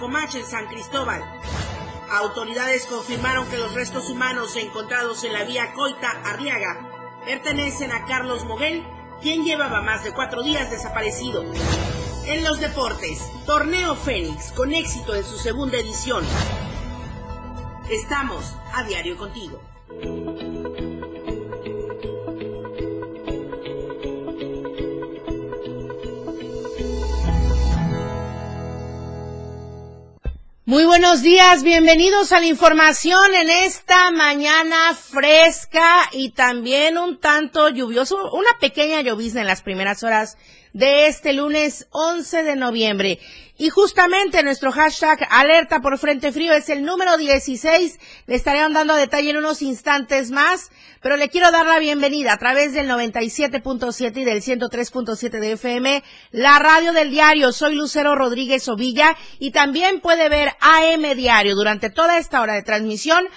Comacha en San Cristóbal. Autoridades confirmaron que los restos humanos encontrados en la vía Coita Arriaga pertenecen a Carlos Moguel, quien llevaba más de cuatro días desaparecido. En los deportes, Torneo Fénix con éxito en su segunda edición. Estamos a diario contigo. Muy buenos días, bienvenidos a la información en esta mañana fresca y también un tanto lluvioso, una pequeña llovizna en las primeras horas de este lunes 11 de noviembre. Y justamente nuestro hashtag alerta por frente frío es el número 16. Le estaré dando detalle en unos instantes más, pero le quiero dar la bienvenida a través del 97.7 y del 103.7 de FM, la radio del diario. Soy Lucero Rodríguez Ovilla y también puede ver AM Diario durante toda esta hora de transmisión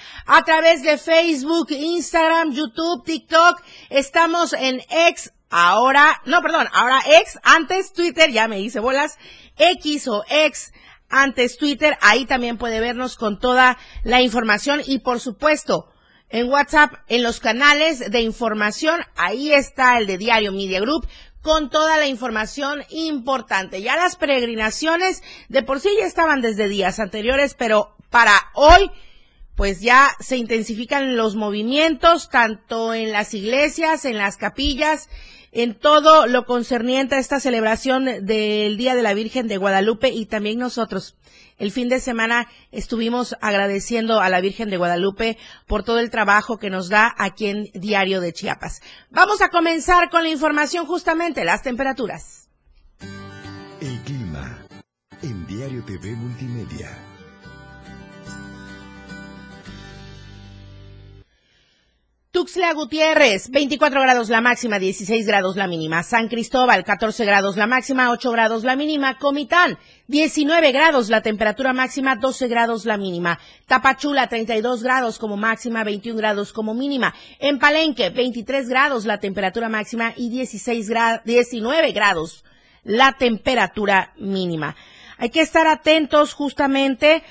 través de Facebook, Instagram, YouTube, TikTok. Estamos en X ahora, no, perdón, ahora ex, antes Twitter, ya me hice bolas, X o ex, antes Twitter, ahí también puede vernos con toda la información y por supuesto, en WhatsApp, en los canales de información, ahí está el de Diario Media Group, con toda la información importante. Ya las peregrinaciones de por sí ya estaban desde días anteriores, pero para hoy, pues ya se intensifican los movimientos, tanto en las iglesias, en las capillas, en todo lo concerniente a esta celebración del Día de la Virgen de Guadalupe y también nosotros. El fin de semana estuvimos agradeciendo a la Virgen de Guadalupe por todo el trabajo que nos da aquí en Diario de Chiapas. Vamos a comenzar con la información justamente, las temperaturas. El clima en Diario TV Multimedia. Tuxtla Gutiérrez, 24 grados la máxima, 16 grados la mínima. San Cristóbal, 14 grados la máxima, 8 grados la mínima. Comitán, 19 grados la temperatura máxima, 12 grados la mínima. Tapachula, 32 grados como máxima, 21 grados como mínima. En Palenque, 23 grados la temperatura máxima y 16 19 grados la temperatura mínima. Hay que estar atentos justamente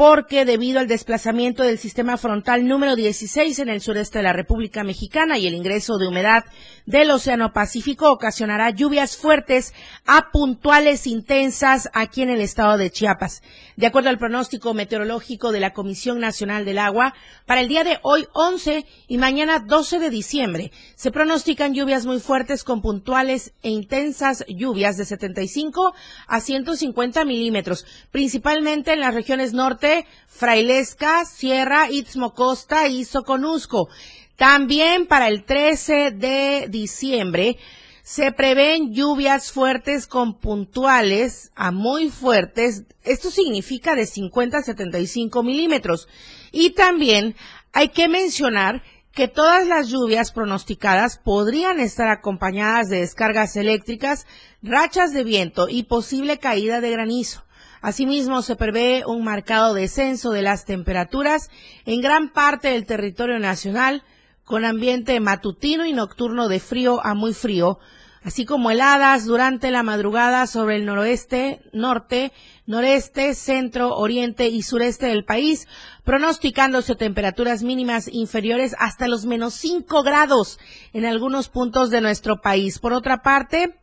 porque debido al desplazamiento del sistema frontal número 16 en el sureste de la República Mexicana y el ingreso de humedad del Océano Pacífico ocasionará lluvias fuertes a puntuales intensas aquí en el estado de Chiapas. De acuerdo al pronóstico meteorológico de la Comisión Nacional del Agua, para el día de hoy 11 y mañana 12 de diciembre se pronostican lluvias muy fuertes con puntuales e intensas lluvias de 75 a 150 milímetros, principalmente en las regiones norte Frailesca, Sierra, Istmo Costa y Soconusco. También para el 13 de diciembre se prevén lluvias fuertes con puntuales a muy fuertes. Esto significa de 50 a 75 milímetros. Y también hay que mencionar que todas las lluvias pronosticadas podrían estar acompañadas de descargas eléctricas, rachas de viento y posible caída de granizo. Asimismo, se prevé un marcado descenso de las temperaturas en gran parte del territorio nacional, con ambiente matutino y nocturno de frío a muy frío, así como heladas durante la madrugada sobre el noroeste, norte, noreste, centro, oriente y sureste del país, pronosticándose temperaturas mínimas inferiores hasta los menos 5 grados en algunos puntos de nuestro país. Por otra parte,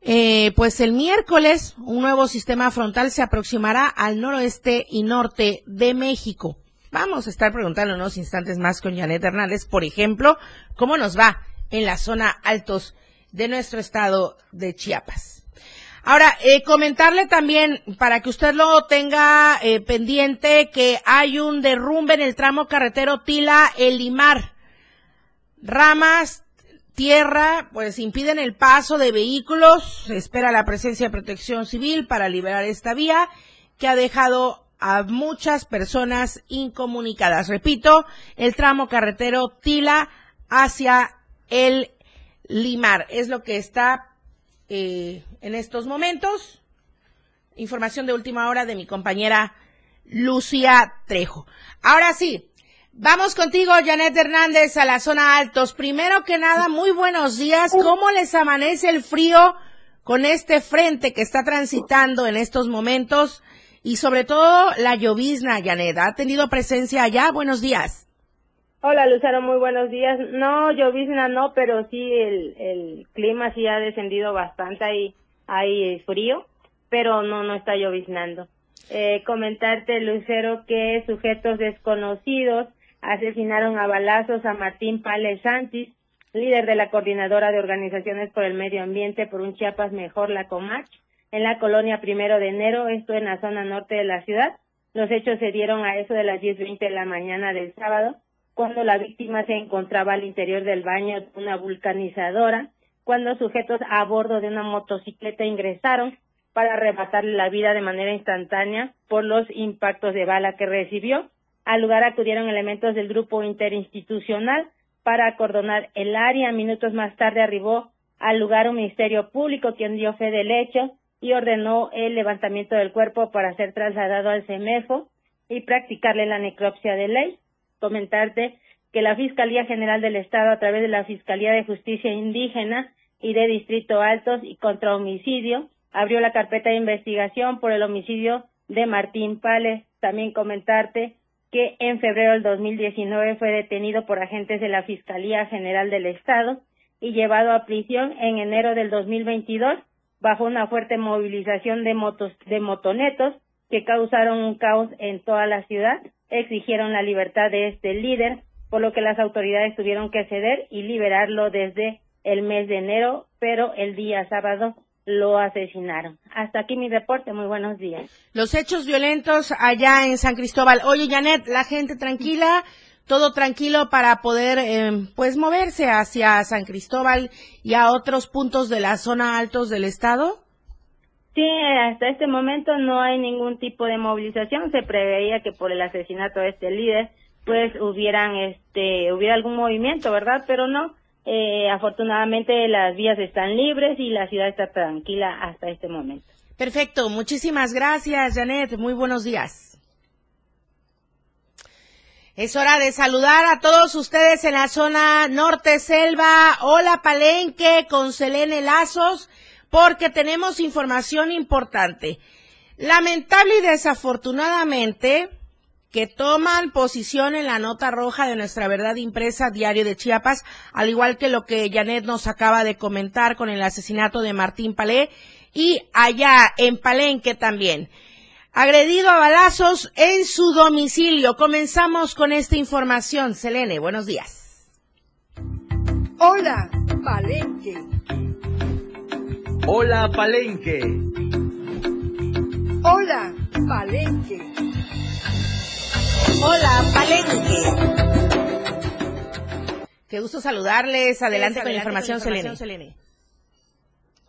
eh, pues el miércoles un nuevo sistema frontal se aproximará al noroeste y norte de México. Vamos a estar preguntando unos instantes más con Janet Hernández, por ejemplo, cómo nos va en la zona altos de nuestro estado de Chiapas. Ahora, eh, comentarle también, para que usted lo tenga eh, pendiente, que hay un derrumbe en el tramo carretero Tila-El Limar. Ramas tierra, pues impiden el paso de vehículos. Se espera la presencia de protección civil para liberar esta vía que ha dejado a muchas personas incomunicadas. Repito, el tramo carretero Tila hacia el Limar. Es lo que está eh, en estos momentos. Información de última hora de mi compañera Lucía Trejo. Ahora sí, Vamos contigo, Janet Hernández, a la zona altos. Primero que nada, muy buenos días. ¿Cómo les amanece el frío con este frente que está transitando en estos momentos y sobre todo la llovizna, Janet. ¿Ha tenido presencia allá? Buenos días. Hola Lucero, muy buenos días. No, llovizna no, pero sí el, clima sí ha descendido bastante, hay, hay frío, pero no, no está lloviznando. Eh, comentarte, Lucero, que sujetos desconocidos asesinaron a balazos a Martín Pales Santis, líder de la Coordinadora de Organizaciones por el Medio Ambiente por un Chiapas Mejor, la Comach, en la colonia Primero de Enero, esto en la zona norte de la ciudad. Los hechos se dieron a eso de las 10.20 de la mañana del sábado cuando la víctima se encontraba al interior del baño de una vulcanizadora, cuando sujetos a bordo de una motocicleta ingresaron para arrebatarle la vida de manera instantánea por los impactos de bala que recibió. Al lugar acudieron elementos del grupo interinstitucional para acordonar el área. Minutos más tarde arribó al lugar un ministerio público quien dio fe del hecho y ordenó el levantamiento del cuerpo para ser trasladado al CEMEFO y practicarle la necropsia de ley comentarte que la Fiscalía General del Estado, a través de la Fiscalía de Justicia Indígena y de Distrito Altos y contra homicidio, abrió la carpeta de investigación por el homicidio de Martín Pales. También comentarte que en febrero del 2019 fue detenido por agentes de la Fiscalía General del Estado y llevado a prisión en enero del 2022 bajo una fuerte movilización de motos de motonetos que causaron un caos en toda la ciudad exigieron la libertad de este líder, por lo que las autoridades tuvieron que ceder y liberarlo desde el mes de enero, pero el día sábado lo asesinaron. Hasta aquí mi reporte, muy buenos días. Los hechos violentos allá en San Cristóbal. Oye, Janet, la gente tranquila, todo tranquilo para poder, eh, pues, moverse hacia San Cristóbal y a otros puntos de la zona altos del estado. Sí, hasta este momento no hay ningún tipo de movilización. Se preveía que por el asesinato de este líder, pues hubieran, este, hubiera algún movimiento, ¿verdad? Pero no. Eh, afortunadamente las vías están libres y la ciudad está tranquila hasta este momento. Perfecto, muchísimas gracias, Janet. Muy buenos días. Es hora de saludar a todos ustedes en la zona norte selva. Hola Palenque con Selene Lazos porque tenemos información importante. Lamentable y desafortunadamente que toman posición en la nota roja de nuestra verdad impresa Diario de Chiapas, al igual que lo que Janet nos acaba de comentar con el asesinato de Martín Palé y allá en Palenque también. Agredido a balazos en su domicilio. Comenzamos con esta información. Selene, buenos días. Hola, Palenque. Hola Palenque. Hola Palenque. Hola Palenque. Qué gusto saludarles. Adelante, con la información, Selene.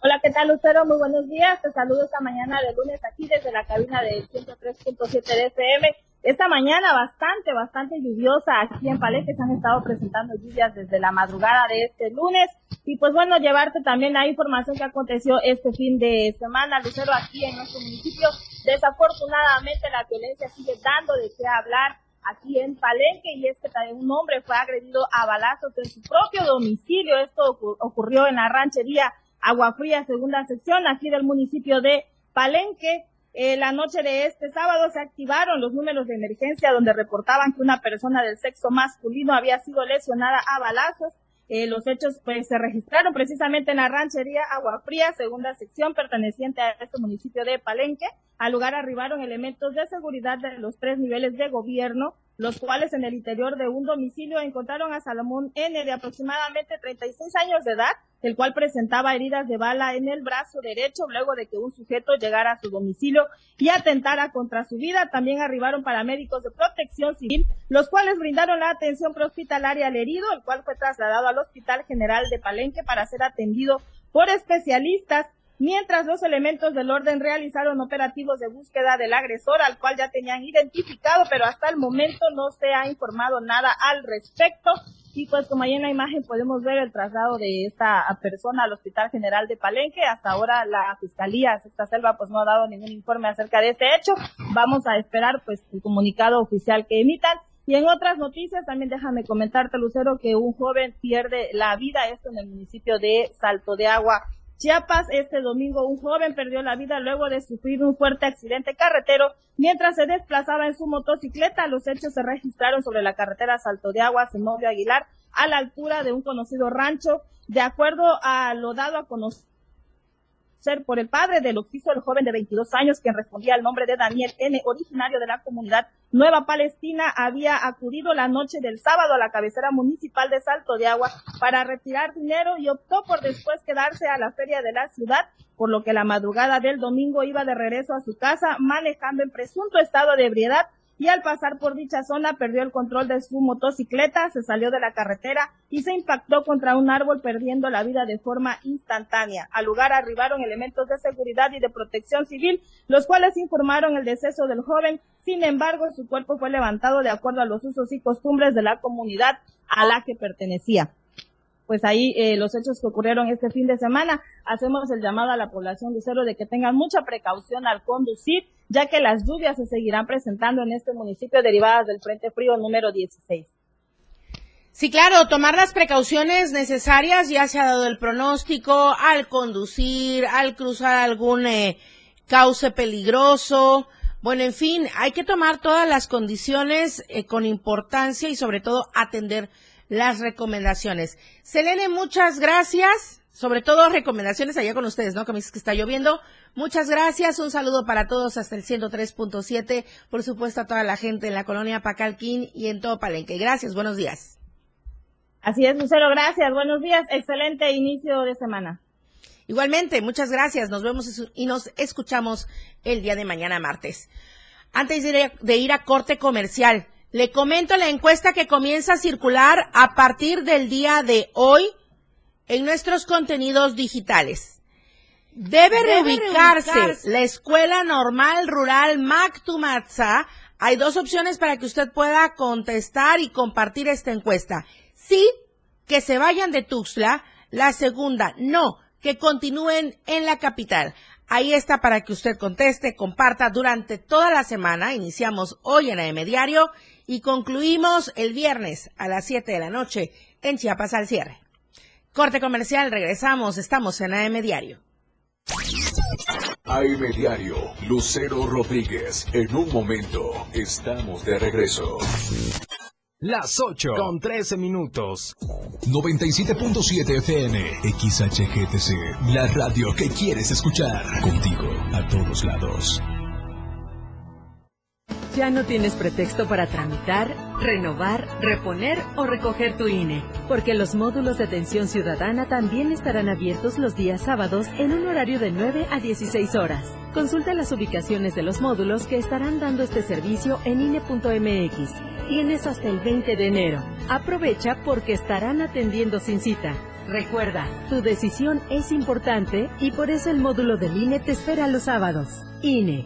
Hola, ¿qué tal, Lucero? Muy buenos días. Te saludo esta mañana de lunes aquí desde la cabina de 103.7 de FM esta mañana bastante, bastante lluviosa aquí en Palenque se han estado presentando lluvias desde la madrugada de este lunes y pues bueno, llevarte también la información que aconteció este fin de semana, Lucero, aquí en nuestro municipio. Desafortunadamente la violencia sigue dando de qué hablar aquí en Palenque y es que un hombre fue agredido a balazos en su propio domicilio. Esto ocurrió en la ranchería Agua Fría, segunda sección, aquí del municipio de Palenque. Eh, la noche de este sábado se activaron los números de emergencia donde reportaban que una persona del sexo masculino había sido lesionada a balazos. Eh, los hechos pues se registraron precisamente en la ranchería Agua Fría, segunda sección perteneciente a este municipio de Palenque. Al lugar arribaron elementos de seguridad de los tres niveles de gobierno, los cuales en el interior de un domicilio encontraron a Salomón N de aproximadamente 36 años de edad, el cual presentaba heridas de bala en el brazo derecho luego de que un sujeto llegara a su domicilio y atentara contra su vida. También arribaron paramédicos de protección civil, los cuales brindaron la atención prehospitalaria al herido, el cual fue trasladado al Hospital General de Palenque para ser atendido por especialistas mientras los elementos del orden realizaron operativos de búsqueda del agresor, al cual ya tenían identificado, pero hasta el momento no se ha informado nada al respecto. Y pues como ahí en la imagen podemos ver el traslado de esta persona al Hospital General de Palenque. Hasta ahora la Fiscalía esta Selva pues no ha dado ningún informe acerca de este hecho. Vamos a esperar pues el comunicado oficial que emitan. Y en otras noticias también déjame comentarte, Lucero, que un joven pierde la vida, esto en el municipio de Salto de Agua, Chiapas, este domingo un joven perdió la vida luego de sufrir un fuerte accidente carretero mientras se desplazaba en su motocicleta. Los hechos se registraron sobre la carretera Salto de Aguas en Novio Aguilar, a la altura de un conocido rancho. De acuerdo a lo dado a conocer ser por el padre del oficio el joven de 22 años, quien respondía al nombre de Daniel N., originario de la comunidad Nueva Palestina, había acudido la noche del sábado a la cabecera municipal de Salto de Agua para retirar dinero y optó por después quedarse a la feria de la ciudad, por lo que la madrugada del domingo iba de regreso a su casa manejando en presunto estado de ebriedad y al pasar por dicha zona perdió el control de su motocicleta, se salió de la carretera y se impactó contra un árbol perdiendo la vida de forma instantánea. Al lugar arribaron elementos de seguridad y de protección civil, los cuales informaron el deceso del joven. Sin embargo, su cuerpo fue levantado de acuerdo a los usos y costumbres de la comunidad a la que pertenecía pues ahí eh, los hechos que ocurrieron este fin de semana. Hacemos el llamado a la población de Cero de que tengan mucha precaución al conducir, ya que las lluvias se seguirán presentando en este municipio derivadas del Frente Frío número 16. Sí, claro, tomar las precauciones necesarias, ya se ha dado el pronóstico al conducir, al cruzar algún eh, cauce peligroso. Bueno, en fin, hay que tomar todas las condiciones eh, con importancia y sobre todo atender las recomendaciones. Selene, muchas gracias. Sobre todo recomendaciones allá con ustedes, ¿no? Que me dices que está lloviendo. Muchas gracias. Un saludo para todos hasta el 103.7. Por supuesto a toda la gente en la colonia Pacalquín y en todo Palenque. Gracias. Buenos días. Así es, Lucero. Gracias. Buenos días. Excelente inicio de semana. Igualmente, muchas gracias. Nos vemos y nos escuchamos el día de mañana martes. Antes de ir a corte comercial, le comento la encuesta que comienza a circular a partir del día de hoy en nuestros contenidos digitales. Debe, reubicarse, la Escuela Normal Rural Mactumatza. Hay dos opciones para que usted pueda contestar y compartir esta encuesta. Sí, que se vayan de Tuxtla. La segunda, no, que continúen en la capital. Ahí está para que usted conteste, comparta durante toda la semana. Iniciamos hoy en AM Diario y concluimos el viernes a las 7 de la noche en Chiapas al cierre. Corte comercial, regresamos, estamos en AM Diario. AM Diario, Lucero Rodríguez. En un momento, estamos de regreso. Las 8 con 13 minutos. 97.7 FM, XHGTC, la radio que quieres escuchar. Contigo, a todos lados. Ya no tienes pretexto para tramitar, renovar, reponer o recoger tu INE, porque los módulos de atención ciudadana también estarán abiertos los días sábados en un horario de 9 a 16 horas. Consulta las ubicaciones de los módulos que estarán dando este servicio en INE.mx. Tienes hasta el 20 de enero. Aprovecha porque estarán atendiendo sin cita. Recuerda, tu decisión es importante y por eso el módulo del INE te espera los sábados. INE.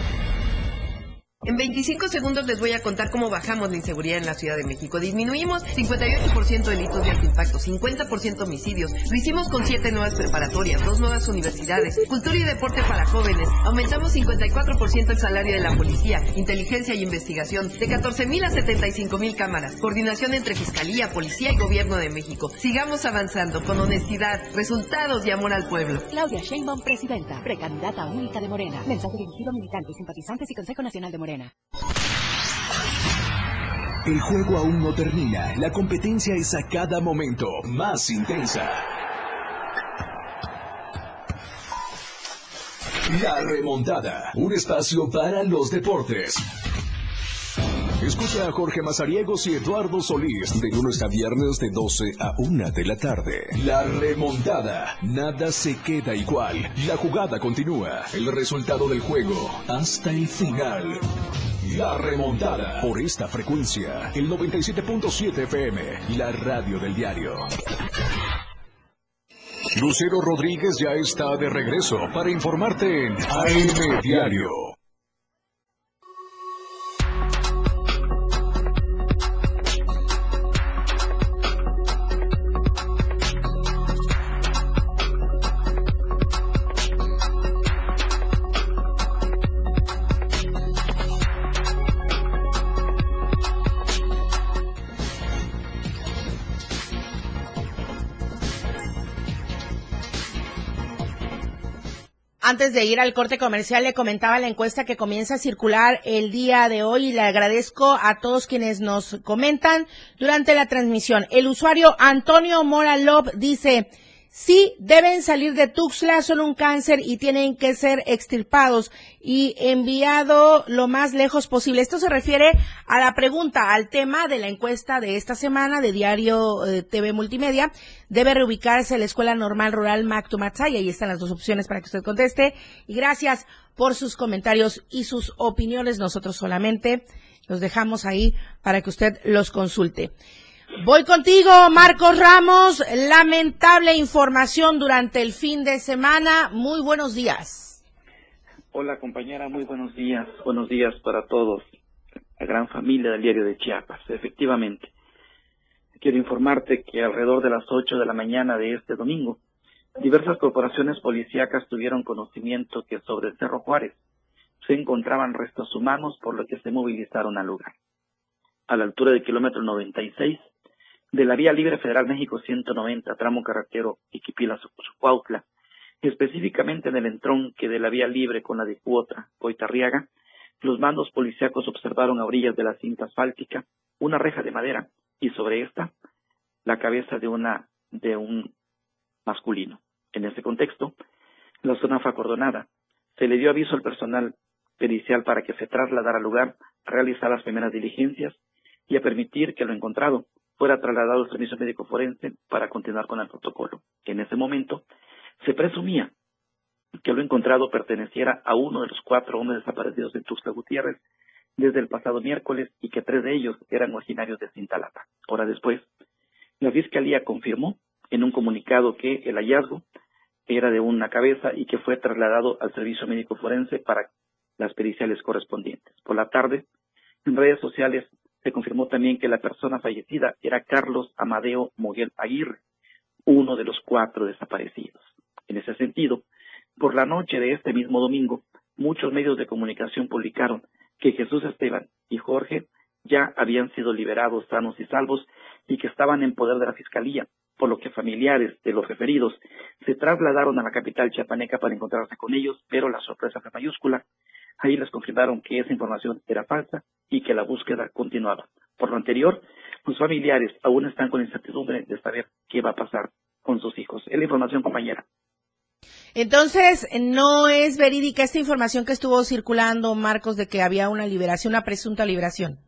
En 25 segundos les voy a contar cómo bajamos la inseguridad en la Ciudad de México. Disminuimos 58% delitos de alto impacto, 50% homicidios. Lo hicimos con 7 nuevas preparatorias, dos nuevas universidades, cultura y deporte para jóvenes. Aumentamos 54% el salario de la policía, inteligencia y investigación, de 14 mil a 75 mil cámaras. Coordinación entre Fiscalía, Policía y Gobierno de México. Sigamos avanzando con honestidad, resultados y amor al pueblo. Claudia Sheinbaum, presidenta, precandidata única de Morena. Mensaje dirigido a militantes, simpatizantes y Consejo Nacional de Morena. El juego aún no termina. La competencia es a cada momento más intensa. La remontada. Un espacio para los deportes. Escucha a Jorge Mazariegos y Eduardo Solís de lunes a viernes de 12 a 1 de la tarde. La remontada. Nada se queda igual. La jugada continúa. El resultado del juego hasta el final. La remontada. Por esta frecuencia, el 97.7 FM, la radio del diario. Lucero Rodríguez ya está de regreso para informarte en AM Diario. Antes de ir al corte comercial, le comentaba la encuesta que comienza a circular el día de hoy y le agradezco a todos quienes nos comentan durante la transmisión. El usuario Antonio Moralov dice, sí deben salir de Tuxtla, son un cáncer y tienen que ser extirpados y enviado lo más lejos posible. Esto se refiere a la pregunta, al tema de la encuesta de esta semana de Diario eh, TV Multimedia. Debe reubicarse la Escuela Normal Rural Mactumatzay. Ahí están las dos opciones para que usted conteste. Y gracias por sus comentarios y sus opiniones. Nosotros solamente los dejamos ahí para que usted los consulte. Voy contigo, Marcos Ramos. Lamentable información durante el fin de semana. Muy buenos días. Hola, compañera. Muy buenos días. Buenos días para todos. La gran familia del diario de Chiapas. Efectivamente. Quiero informarte que alrededor de las 8 de la mañana de este domingo, diversas corporaciones policíacas tuvieron conocimiento que sobre el Cerro Juárez se encontraban restos humanos, por lo que se movilizaron al lugar. A la altura del kilómetro 96, de la Vía Libre Federal México 190, tramo carretero Iquipila-Cuautla, específicamente en el entronque de la Vía Libre con la de Cuotra, Coitarriaga, los mandos policíacos observaron a orillas de la cinta asfáltica una reja de madera y sobre esta la cabeza de una de un masculino. En ese contexto, la zona fue acordonada. Se le dio aviso al personal pericial para que se trasladara al lugar a realizar las primeras diligencias y a permitir que lo encontrado fuera trasladado al servicio médico forense para continuar con el protocolo. En ese momento se presumía que lo encontrado perteneciera a uno de los cuatro hombres desaparecidos de Tuxtla Gutiérrez desde el pasado miércoles y que tres de ellos eran originarios de Cintalapa. Hora después, la Fiscalía confirmó en un comunicado que el hallazgo era de una cabeza y que fue trasladado al servicio médico forense para las periciales correspondientes. Por la tarde, en redes sociales se confirmó también que la persona fallecida era Carlos Amadeo Moguel Aguirre, uno de los cuatro desaparecidos. En ese sentido, por la noche de este mismo domingo, muchos medios de comunicación publicaron que Jesús Esteban y Jorge ya habían sido liberados sanos y salvos y que estaban en poder de la Fiscalía, por lo que familiares de los referidos se trasladaron a la capital chiapaneca para encontrarse con ellos, pero la sorpresa fue mayúscula. Ahí les confirmaron que esa información era falsa y que la búsqueda continuaba. Por lo anterior, sus familiares aún están con incertidumbre de saber qué va a pasar con sus hijos. Es la información, compañera. Entonces, no es verídica esta información que estuvo circulando, Marcos, de que había una liberación, una presunta liberación.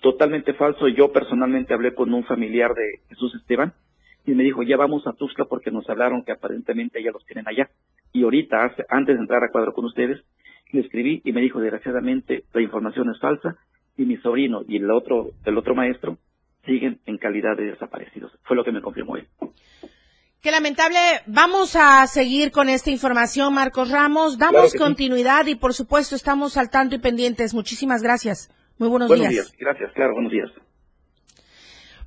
Totalmente falso. Yo personalmente hablé con un familiar de Jesús Esteban y me dijo, ya vamos a Tusca porque nos hablaron que aparentemente ya los tienen allá. Y ahorita, antes de entrar a cuadro con ustedes, le escribí y me dijo, desgraciadamente, la información es falsa y mi sobrino y el otro, el otro maestro siguen en calidad de desaparecidos. Fue lo que me confirmó él. Qué lamentable. Vamos a seguir con esta información, Marcos Ramos. Damos continuidad y, por supuesto, estamos al tanto y pendientes. Muchísimas gracias. Muy buenos, buenos días. días. Gracias, claro, buenos días.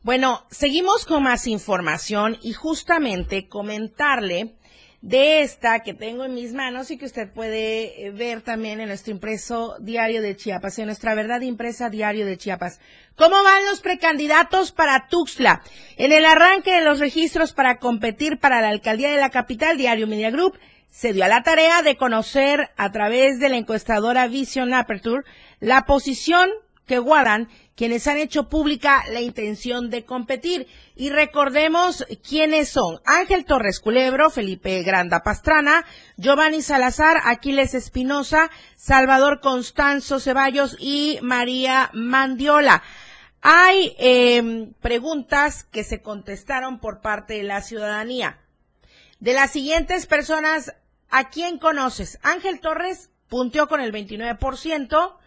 Bueno, seguimos con más información y justamente comentarle de esta que tengo en mis manos y que usted puede eh, ver también en nuestro impreso diario de Chiapas, en nuestra verdad impresa diario de Chiapas. ¿Cómo van los precandidatos para Tuxtla? En el arranque de los registros para competir para la alcaldía de la capital, Diario Media Group se dio a la tarea de conocer a través de la encuestadora Vision Aperture la posición que guardan quienes han hecho pública la intención de competir. Y recordemos quiénes son. Ángel Torres Culebro, Felipe Granda Pastrana, Giovanni Salazar, Aquiles Espinosa, Salvador Constanzo Ceballos y María Mandiola. Hay eh, preguntas que se contestaron por parte de la ciudadanía. De las siguientes personas, ¿a quién conoces? Ángel Torres punteó con el 29%.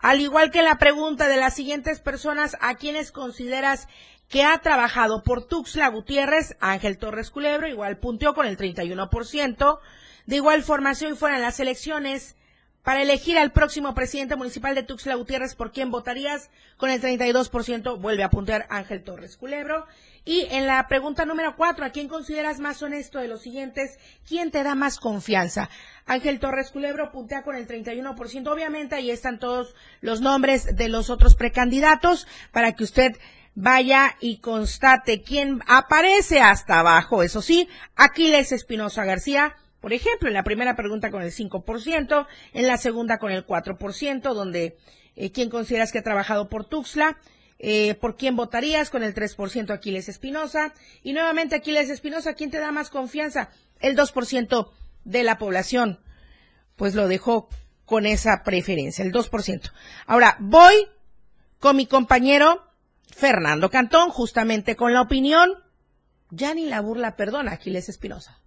Al igual que la pregunta de las siguientes personas, ¿a quiénes consideras que ha trabajado por Tuxtla Gutiérrez, Ángel Torres Culebro, igual punteó con el 31%. De igual forma, si hoy fueran las elecciones para elegir al próximo presidente municipal de Tuxtla Gutiérrez, ¿por quién votarías? Con el 32% vuelve a puntear Ángel Torres Culebro. Y en la pregunta número cuatro, ¿a quién consideras más honesto de los siguientes? ¿Quién te da más confianza? Ángel Torres Culebro puntea con el 31%. Obviamente ahí están todos los nombres de los otros precandidatos para que usted vaya y constate quién aparece hasta abajo. Eso sí, Aquiles Espinosa García por ejemplo, en la primera pregunta con el 5%, en la segunda con el 4%, donde eh, quién consideras que ha trabajado por Tuxtla, eh, por quién votarías con el 3% Aquiles Espinosa, y nuevamente Aquiles Espinosa, ¿quién te da más confianza? El 2% de la población, pues lo dejó con esa preferencia, el 2%. Ahora, voy con mi compañero Fernando Cantón, justamente con la opinión, ya ni la burla perdona, Aquiles Espinosa.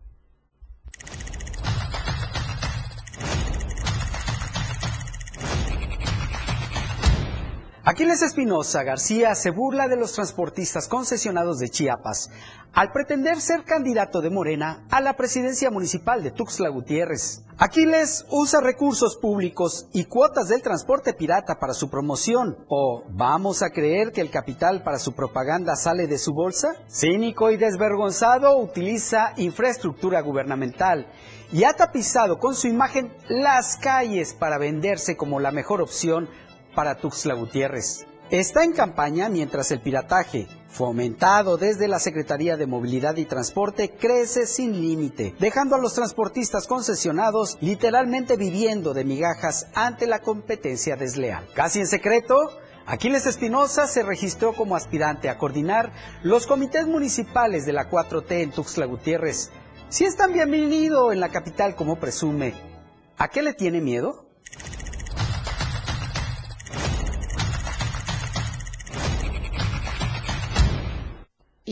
Aquiles Espinosa García se burla de los transportistas concesionados de Chiapas al pretender ser candidato de Morena a la presidencia municipal de Tuxtla Gutiérrez. Aquiles usa recursos públicos y cuotas del transporte pirata para su promoción. ¿O vamos a creer que el capital para su propaganda sale de su bolsa? Cínico y desvergonzado utiliza infraestructura gubernamental y ha tapizado con su imagen las calles para venderse como la mejor opción para Tuxtla Gutiérrez. Está en campaña mientras el pirataje, fomentado desde la Secretaría de Movilidad y Transporte, crece sin límite, dejando a los transportistas concesionados literalmente viviendo de migajas ante la competencia desleal. Casi en secreto, Aquiles Espinosa se registró como aspirante a coordinar los comités municipales de la 4T en Tuxtla Gutiérrez. Si es tan bienvenido en la capital como presume, ¿a qué le tiene miedo?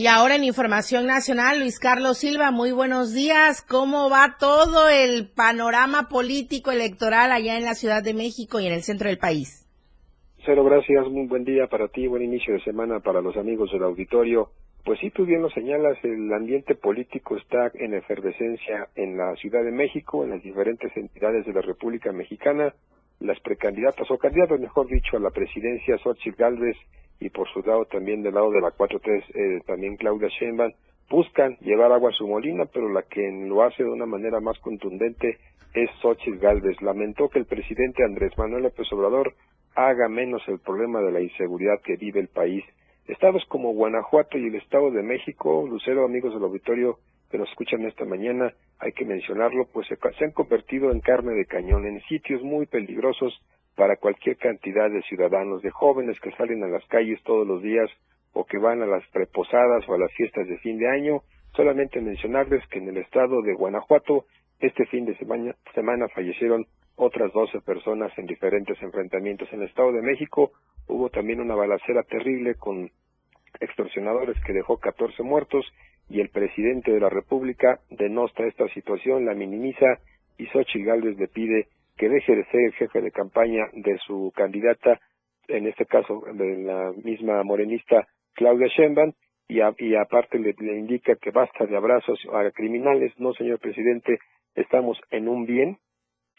Y ahora en Información Nacional, Luis Carlos Silva, muy buenos días. ¿Cómo va todo el panorama político electoral allá en la Ciudad de México y en el centro del país? Cero, gracias. Muy buen día para ti, buen inicio de semana para los amigos del auditorio. Pues sí, tú bien lo señalas, el ambiente político está en efervescencia en la Ciudad de México, en las diferentes entidades de la República Mexicana. Las precandidatas o candidatos, mejor dicho, a la presidencia, Xochitl Gálvez y por su lado también del lado de la 4-3, eh, también Claudia Sheinbaum, buscan llevar agua a su molina, pero la que lo hace de una manera más contundente es Xochitl Galvez. Lamentó que el presidente Andrés Manuel López Obrador haga menos el problema de la inseguridad que vive el país. Estados como Guanajuato y el Estado de México, Lucero, amigos del auditorio que nos escuchan esta mañana, hay que mencionarlo, pues se han convertido en carne de cañón, en sitios muy peligrosos para cualquier cantidad de ciudadanos, de jóvenes que salen a las calles todos los días o que van a las preposadas o a las fiestas de fin de año. Solamente mencionarles que en el estado de Guanajuato este fin de semana, semana fallecieron otras 12 personas en diferentes enfrentamientos. En el Estado de México hubo también una balacera terrible con extorsionadores que dejó 14 muertos y el presidente de la República denosta esta situación, la minimiza y Xochitl Gálvez le pide que deje de ser el jefe de campaña de su candidata, en este caso de la misma morenista Claudia Sheinbaum, y, y aparte le, le, indica que basta de abrazos a criminales. No, señor presidente, estamos en un bien,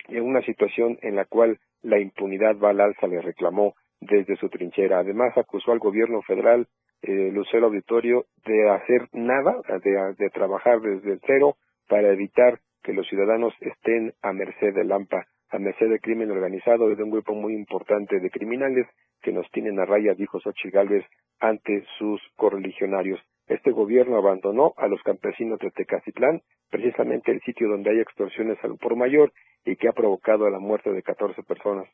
en una situación en la cual la impunidad va al alza, le reclamó desde su trinchera. Además, acusó al gobierno federal, eh, Lucero Auditorio, de hacer nada, de, de trabajar desde cero para evitar que los ciudadanos estén a merced del AMPA a merced del crimen organizado de un grupo muy importante de criminales que nos tienen a raya, dijo Xochitl Gálvez, ante sus correligionarios. Este gobierno abandonó a los campesinos de Tecacitlán, precisamente el sitio donde hay extorsiones al por mayor y que ha provocado la muerte de 14 personas.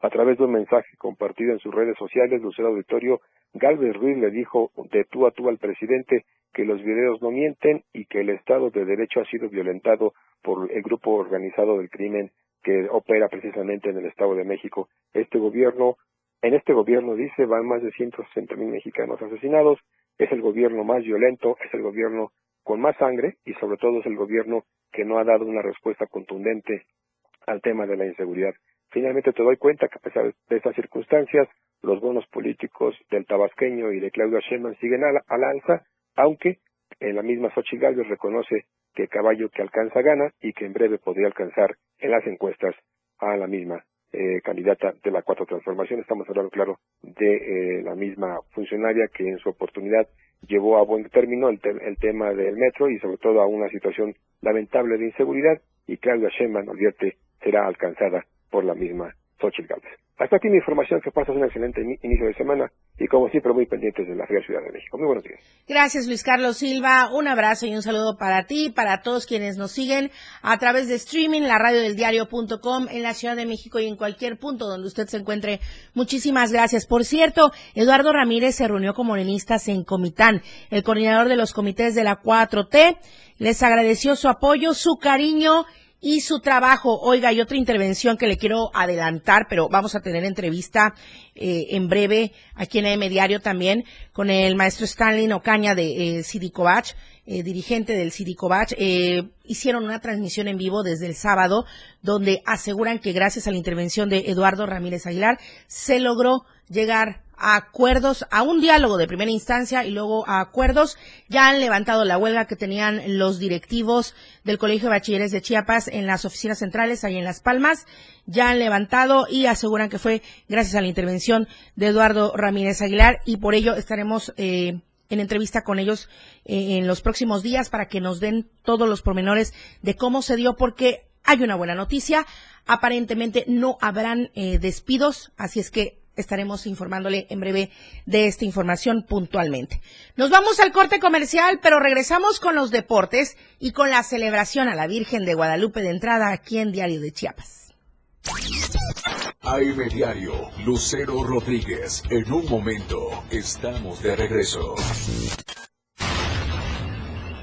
A través de un mensaje compartido en sus redes sociales, Lucero Auditorio, Galvez Ruiz le dijo de tú a tú al presidente que los videos no mienten y que el Estado de Derecho ha sido violentado por el grupo organizado del crimen que opera precisamente en el Estado de México. Este gobierno, en este gobierno dice, van más de 160 mil mexicanos asesinados, es el gobierno más violento, es el gobierno con más sangre y sobre todo es el gobierno que no ha dado una respuesta contundente al tema de la inseguridad. Finalmente te doy cuenta que a pesar de estas circunstancias, los bonos políticos del tabasqueño y de Claudio Sheinbaum siguen a la, alza, aunque en la misma Xochitl reconoce que caballo que alcanza gana y que en breve podría alcanzar en las encuestas a la misma eh, candidata de la Cuatro Transformación. Estamos hablando, claro, de eh, la misma funcionaria que en su oportunidad llevó a buen término el, el, tema del metro y sobre todo a una situación lamentable de inseguridad y Claudia Sheinbaum advierte será alcanzada por la misma Hasta aquí mi información, que pasas un excelente inicio de semana y como siempre muy pendientes de la Ciudad de México. Muy buenos días. Gracias Luis Carlos Silva, un abrazo y un saludo para ti, para todos quienes nos siguen a través de streaming, la radio del diario.com en la Ciudad de México y en cualquier punto donde usted se encuentre. Muchísimas gracias. Por cierto, Eduardo Ramírez se reunió con morenistas en Comitán, el coordinador de los comités de la 4T, les agradeció su apoyo, su cariño y su trabajo. Oiga, hay otra intervención que le quiero adelantar, pero vamos a tener entrevista eh, en breve aquí en AM Diario también con el maestro Stanley Ocaña de eh, Sidicovach, eh, dirigente del Sidicovach. Eh, hicieron una transmisión en vivo desde el sábado donde aseguran que gracias a la intervención de Eduardo Ramírez Aguilar se logró llegar a acuerdos, a un diálogo de primera instancia y luego a acuerdos. Ya han levantado la huelga que tenían los directivos del Colegio de Bachilleres de Chiapas en las oficinas centrales, ahí en Las Palmas. Ya han levantado y aseguran que fue gracias a la intervención de Eduardo Ramírez Aguilar y por ello estaremos eh, en entrevista con ellos eh, en los próximos días para que nos den todos los pormenores de cómo se dio, porque hay una buena noticia. Aparentemente no habrán eh, despidos, así es que estaremos informándole en breve de esta información puntualmente. Nos vamos al corte comercial, pero regresamos con los deportes y con la celebración a la Virgen de Guadalupe de entrada aquí en Diario de Chiapas. AM Diario, Lucero Rodríguez. En un momento, estamos de regreso.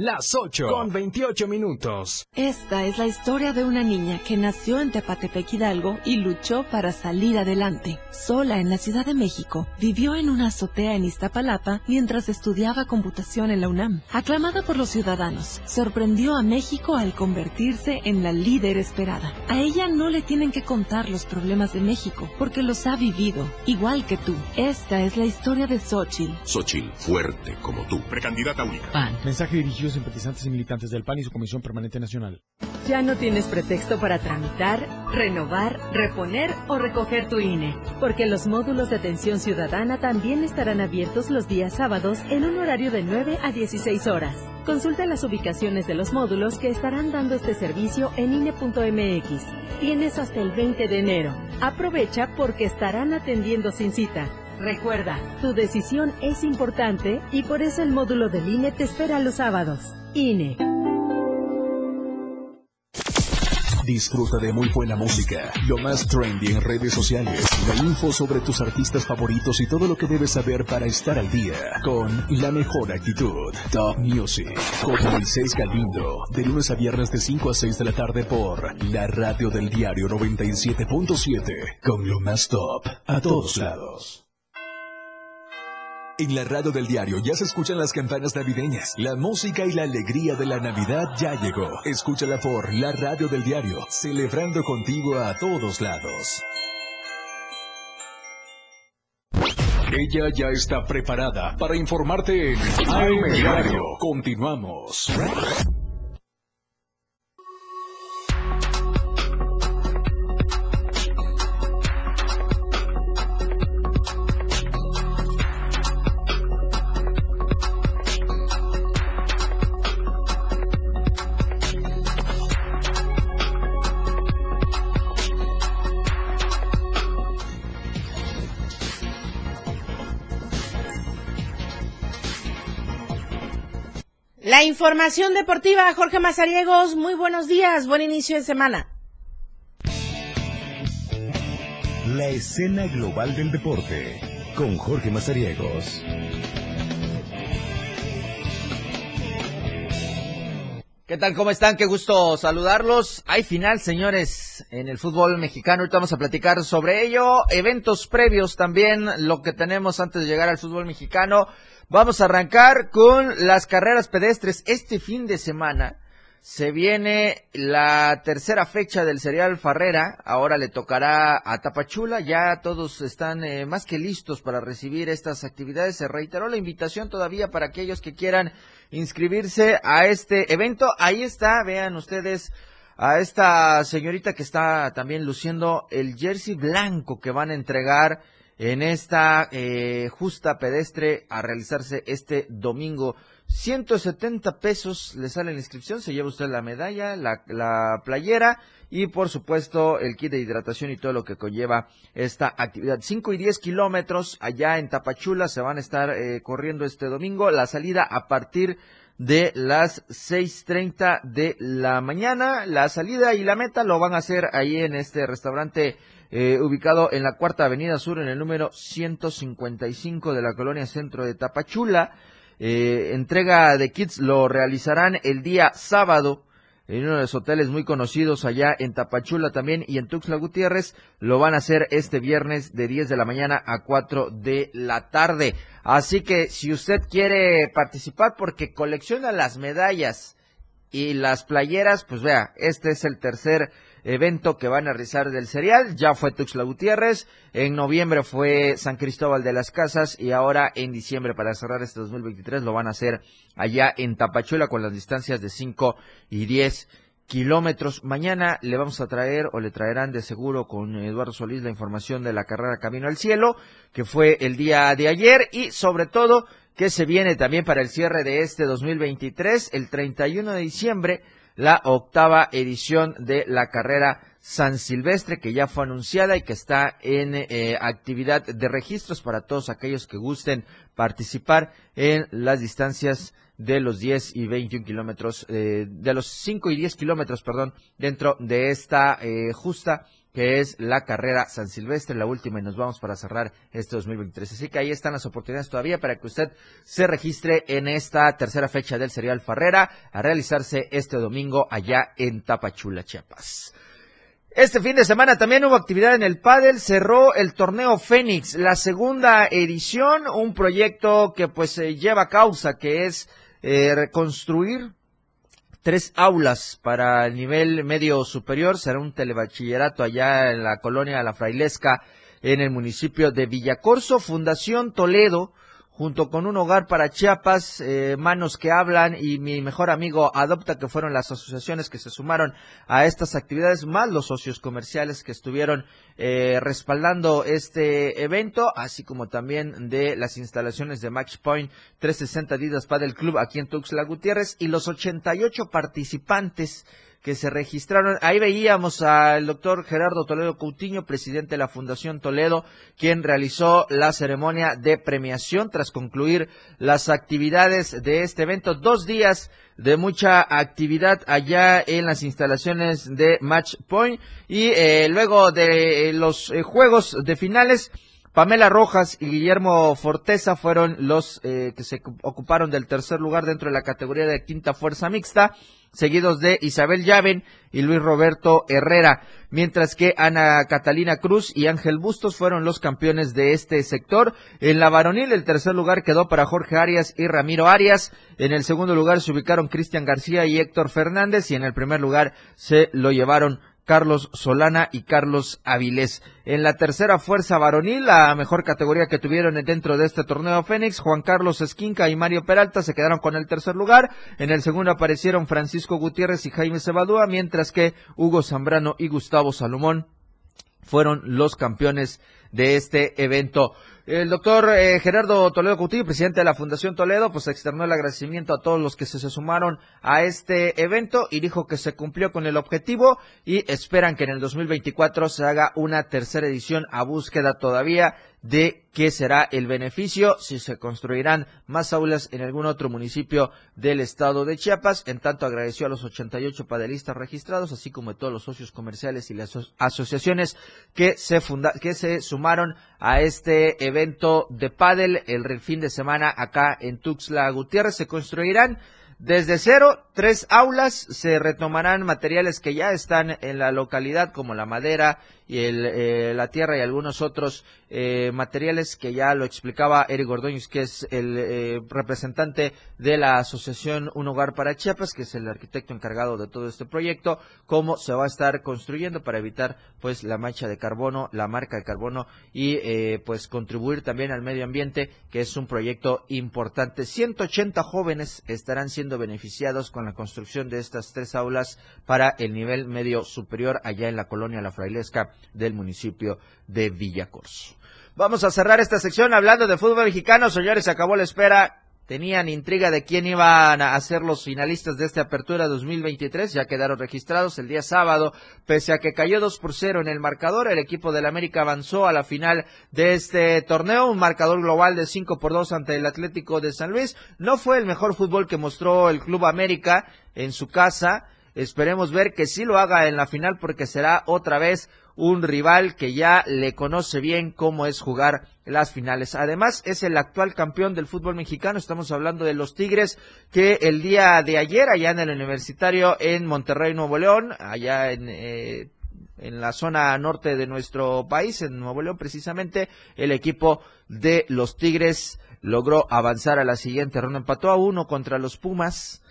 Las 8 con 28 minutos. Esta es la historia de una niña que nació en Tepatepec Hidalgo y luchó para salir adelante. Sola en la Ciudad de México, vivió en una azotea en Iztapalapa mientras estudiaba computación en la UNAM. Aclamada por los ciudadanos, sorprendió a México al convertirse en la líder esperada. A ella no le tienen que contar los problemas de México, porque los ha vivido, igual que tú. Esta es la historia de Xochitl. Xochitl, fuerte como tú. Precandidata única. PAN. Mensaje dirigido a simpatizantes y militantes del PAN y su Comisión Permanente Nacional. Ya no tienes pretexto para tramitar, renovar, reponer o recoger tu INE, porque los módulos de atención ciudadana también estarán abiertos los días sábados en un horario de 9 a 16 horas. Consulta las ubicaciones de los módulos que estarán dando este servicio en INE.mx. Tienes hasta el 20 de enero. Aprovecha porque estarán atendiendo sin cita. Recuerda, tu decisión es importante y por eso el módulo del INE te espera los sábados. INE. Disfruta de muy buena música, lo más trendy en redes sociales, la info sobre tus artistas favoritos y todo lo que debes saber para estar al día con la mejor actitud. Top Music con Moisés Galindo, de lunes a viernes de 5 a 6 de la tarde por la radio del diario 97.7 con lo más top a todos lados. En la radio del diario ya se escuchan las campanas navideñas. La música y la alegría de la Navidad ya llegó. Escúchala por la radio del diario, celebrando contigo a todos lados. Ella ya está preparada para informarte en AM Diario. Continuamos. Información deportiva, Jorge Mazariegos, muy buenos días, buen inicio de semana. La escena global del deporte con Jorge Mazariegos. ¿Qué tal? ¿Cómo están? Qué gusto saludarlos. Hay final, señores, en el fútbol mexicano. Ahorita vamos a platicar sobre ello. Eventos previos también, lo que tenemos antes de llegar al fútbol mexicano. Vamos a arrancar con las carreras pedestres. Este fin de semana se viene la tercera fecha del serial Farrera. Ahora le tocará a Tapachula. Ya todos están eh, más que listos para recibir estas actividades. Se reiteró la invitación todavía para aquellos que quieran inscribirse a este evento. Ahí está, vean ustedes a esta señorita que está también luciendo el jersey blanco que van a entregar en esta eh, justa pedestre a realizarse este domingo. 170 pesos le sale la inscripción, se lleva usted la medalla, la, la playera y por supuesto el kit de hidratación y todo lo que conlleva esta actividad. 5 y 10 kilómetros allá en Tapachula se van a estar eh, corriendo este domingo. La salida a partir de las 6.30 de la mañana. La salida y la meta lo van a hacer ahí en este restaurante eh, ubicado en la Cuarta Avenida Sur en el número 155 de la colonia centro de Tapachula. Eh, entrega de kits lo realizarán el día sábado en uno de los hoteles muy conocidos allá en Tapachula también y en Tuxtla Gutiérrez. Lo van a hacer este viernes de 10 de la mañana a 4 de la tarde. Así que si usted quiere participar porque colecciona las medallas y las playeras, pues vea, este es el tercer evento que van a realizar del serial. Ya fue Tuxtla Gutiérrez, en noviembre fue San Cristóbal de las Casas y ahora en diciembre para cerrar este 2023 lo van a hacer allá en Tapachula con las distancias de 5 y 10 kilómetros. Mañana le vamos a traer o le traerán de seguro con Eduardo Solís la información de la carrera Camino al Cielo, que fue el día de ayer y sobre todo que se viene también para el cierre de este 2023, el 31 de diciembre la octava edición de la carrera San Silvestre que ya fue anunciada y que está en eh, actividad de registros para todos aquellos que gusten participar en las distancias de los 10 y 21 kilómetros, eh, de los 5 y 10 kilómetros, perdón, dentro de esta eh, justa que es la carrera San Silvestre, la última, y nos vamos para cerrar este 2023. Así que ahí están las oportunidades todavía para que usted se registre en esta tercera fecha del Serial Farrera a realizarse este domingo allá en Tapachula, Chiapas. Este fin de semana también hubo actividad en el pádel, cerró el torneo Fénix, la segunda edición, un proyecto que pues lleva causa, que es eh, reconstruir tres aulas para el nivel medio superior. Será un telebachillerato allá en la colonia La Frailesca, en el municipio de Villacorso. Fundación Toledo junto con un hogar para Chiapas, eh, Manos que Hablan y mi mejor amigo Adopta, que fueron las asociaciones que se sumaron a estas actividades, más los socios comerciales que estuvieron eh, respaldando este evento, así como también de las instalaciones de Match Point 360 Didas Padel Club aquí en Tuxtla Gutiérrez y los 88 participantes que se registraron. Ahí veíamos al doctor Gerardo Toledo Coutinho, presidente de la Fundación Toledo, quien realizó la ceremonia de premiación tras concluir las actividades de este evento. Dos días de mucha actividad allá en las instalaciones de Match Point y eh, luego de los eh, juegos de finales. Pamela Rojas y Guillermo Forteza fueron los eh, que se ocuparon del tercer lugar dentro de la categoría de quinta fuerza mixta seguidos de Isabel Llaven y Luis Roberto Herrera, mientras que Ana Catalina Cruz y Ángel Bustos fueron los campeones de este sector. En la varonil, el tercer lugar quedó para Jorge Arias y Ramiro Arias. En el segundo lugar se ubicaron Cristian García y Héctor Fernández y en el primer lugar se lo llevaron Carlos Solana y Carlos Avilés. En la tercera fuerza varonil, la mejor categoría que tuvieron dentro de este torneo Fénix, Juan Carlos Esquinca y Mario Peralta se quedaron con el tercer lugar. En el segundo aparecieron Francisco Gutiérrez y Jaime Cebadúa, mientras que Hugo Zambrano y Gustavo Salomón fueron los campeones de este evento. El doctor eh, Gerardo Toledo Coutinho, presidente de la Fundación Toledo, pues externó el agradecimiento a todos los que se, se, sumaron a este evento y dijo que se cumplió con el objetivo y esperan que en el 2024 se haga una tercera edición a búsqueda todavía de qué será el beneficio, si se construirán más aulas en algún otro municipio del estado de Chiapas. En tanto, agradeció a los 88 padelistas registrados, así como a todos los socios comerciales y las asociaciones que se, funda que se sumaron a este evento de pádel el fin de semana acá en Tuxtla Gutiérrez. Se construirán desde cero, tres aulas, se retomarán materiales que ya están en la localidad, como la madera y el, eh, la tierra y algunos otros eh, materiales que ya lo explicaba Eric Ordóñez, que es el eh, representante de la asociación Un Hogar para Chiapas, que es el arquitecto encargado de todo este proyecto, cómo se va a estar construyendo para evitar pues la mancha de carbono, la marca de carbono y eh, pues contribuir también al medio ambiente, que es un proyecto importante. 180 jóvenes estarán siendo beneficiados con la construcción de estas tres aulas para el nivel medio superior allá en la colonia La Frailesca del municipio de Villacorso. Vamos a cerrar esta sección hablando de fútbol mexicano. Señores, se acabó la espera. Tenían intriga de quién iban a ser los finalistas de esta apertura 2023. Ya quedaron registrados el día sábado. Pese a que cayó 2 por 0 en el marcador, el equipo del América avanzó a la final de este torneo. Un marcador global de 5 por 2 ante el Atlético de San Luis. No fue el mejor fútbol que mostró el Club América en su casa. Esperemos ver que sí lo haga en la final porque será otra vez un rival que ya le conoce bien cómo es jugar las finales. Además, es el actual campeón del fútbol mexicano. Estamos hablando de los Tigres que el día de ayer, allá en el universitario en Monterrey, Nuevo León, allá en... Eh, en la zona norte de nuestro país, en Nuevo León precisamente, el equipo de los Tigres logró avanzar a la siguiente ronda. Empató a uno contra los Pumas,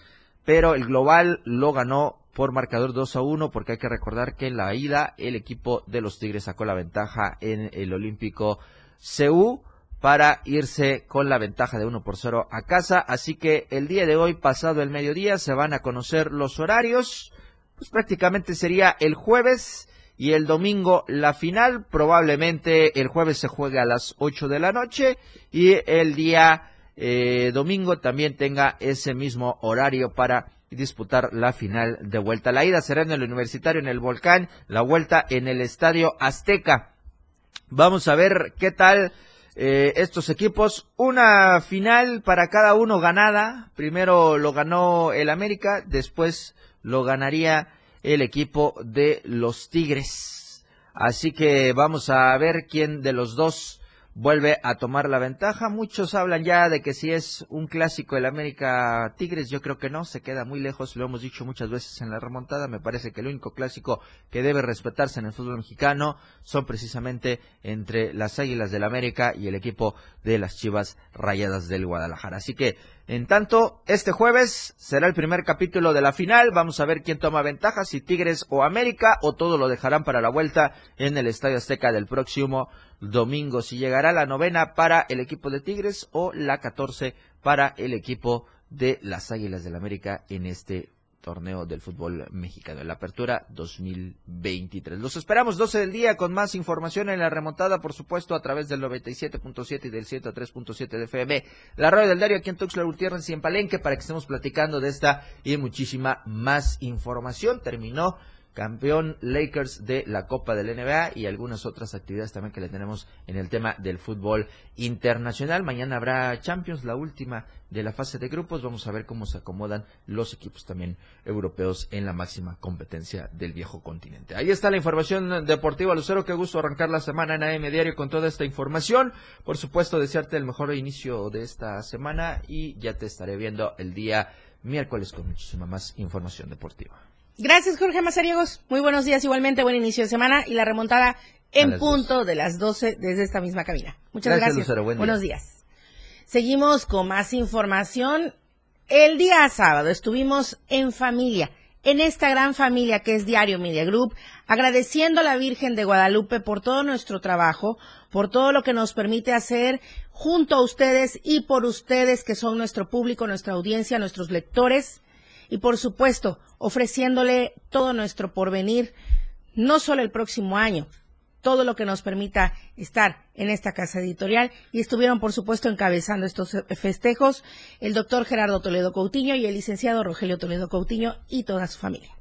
pero el global lo ganó por marcador 2 a 1, porque hay que recordar que en la ida el equipo de los Tigres sacó la ventaja en el Olímpico CU para irse con la ventaja de 1 por 0 a casa. Así que el día de hoy, pasado el mediodía, se van a conocer los horarios. Pues prácticamente sería el jueves y el domingo la final. Probablemente el jueves se juegue a las 8 de la noche y el día eh, domingo también tenga ese mismo horario para disputar la final de vuelta. La ida será en el Universitario, en el Volcán, la vuelta en el Estadio Azteca. Vamos a ver qué tal eh, estos equipos. Una final para cada uno ganada. Primero lo ganó el América, después lo ganaría el equipo de los Tigres. Así que vamos a ver quién de los dos vuelve a tomar la ventaja. Muchos hablan ya de que si es un clásico el América Tigres, yo creo que no, se queda muy lejos, lo hemos dicho muchas veces en la remontada, me parece que el único clásico que debe respetarse en el fútbol mexicano son precisamente entre las Águilas del América y el equipo de las Chivas Rayadas del Guadalajara. Así que en tanto, este jueves será el primer capítulo de la final. Vamos a ver quién toma ventaja, si Tigres o América, o todo lo dejarán para la vuelta en el Estadio Azteca del próximo domingo. Si llegará la novena para el equipo de Tigres o la catorce para el equipo de las Águilas del América en este torneo del fútbol mexicano, la apertura 2023. Los esperamos 12 del día con más información en la remontada, por supuesto, a través del 97.7 y del 103.7 de FM, la radio del diario aquí en Tuxtla Gutiérrez y en Palenque para que estemos platicando de esta y muchísima más información. Terminó campeón Lakers de la Copa del NBA y algunas otras actividades también que le tenemos en el tema del fútbol internacional. Mañana habrá Champions, la última de la fase de grupos. Vamos a ver cómo se acomodan los equipos también europeos en la máxima competencia del viejo continente. Ahí está la información deportiva, Lucero. Qué gusto arrancar la semana en AM Diario con toda esta información. Por supuesto, desearte el mejor inicio de esta semana y ya te estaré viendo el día miércoles con muchísima más información deportiva. Gracias, Jorge Mazariegos. Muy buenos días, igualmente buen inicio de semana y la remontada en punto de las 12 desde esta misma cabina. Muchas gracias. buenos días. Seguimos con más información. El día sábado estuvimos en familia, en esta gran familia que es Diario Media Group, agradeciendo a la Virgen de Guadalupe por todo nuestro trabajo, por todo lo que nos permite hacer junto a ustedes y por ustedes que son nuestro público, nuestra audiencia, nuestros lectores y por supuesto ofreciéndole todo nuestro porvenir, no solo el próximo año, todo lo que nos permita estar en esta casa editorial y estuvieron, por supuesto, encabezando estos festejos el doctor Gerardo Toledo Coutinho y el licenciado Rogelio Toledo Coutinho y toda su familia.